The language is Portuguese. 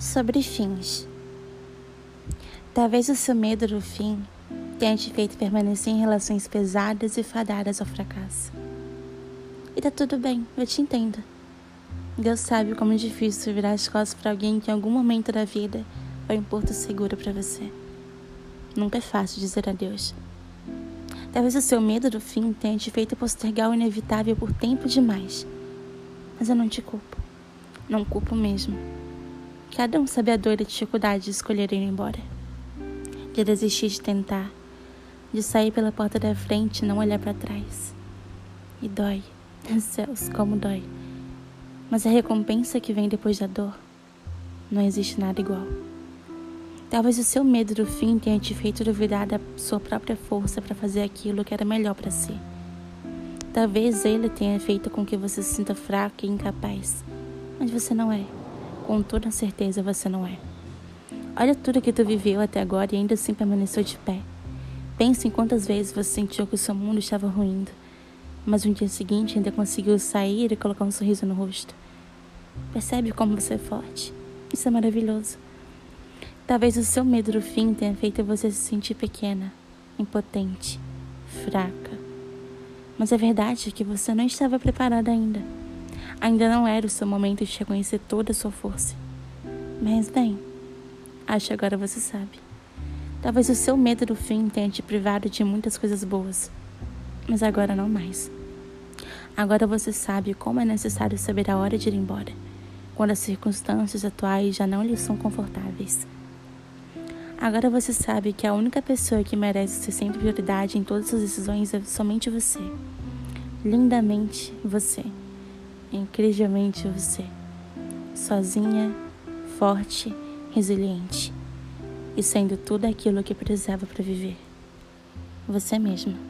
Sobre fins. Talvez o seu medo do fim tenha te feito permanecer em relações pesadas e fadadas ao fracasso. E tá tudo bem, eu te entendo. Deus sabe como é difícil virar as costas para alguém que em algum momento da vida foi um porto seguro para você. Nunca é fácil dizer adeus. Talvez o seu medo do fim tenha te feito postergar o inevitável por tempo demais. Mas eu não te culpo. Não culpo mesmo. Cada um sabe a dor e a dificuldade de escolher ir embora. De desistir de tentar. De sair pela porta da frente e não olhar para trás. E dói. Céus, como dói. Mas a recompensa que vem depois da dor, não existe nada igual. Talvez o seu medo do fim tenha te feito duvidar da sua própria força para fazer aquilo que era melhor para si. Talvez ele tenha feito com que você se sinta fraca e incapaz, mas você não é. Com toda certeza você não é. Olha tudo que tu viveu até agora e ainda assim permaneceu de pé. Pense em quantas vezes você sentiu que o seu mundo estava ruindo, mas no dia seguinte ainda conseguiu sair e colocar um sorriso no rosto. Percebe como você é forte? Isso é maravilhoso. Talvez o seu medo do fim tenha feito você se sentir pequena, impotente, fraca. Mas a verdade é que você não estava preparada ainda. Ainda não era o seu momento de reconhecer toda a sua força. Mas bem, acho que agora você sabe. Talvez o seu medo do fim tenha te privado de muitas coisas boas, mas agora não mais. Agora você sabe como é necessário saber a hora de ir embora, quando as circunstâncias atuais já não lhe são confortáveis. Agora você sabe que a única pessoa que merece ser sempre prioridade em todas as decisões é somente você. Lindamente você incrivelmente você, sozinha, forte, resiliente e sendo tudo aquilo que precisava para viver. Você mesma.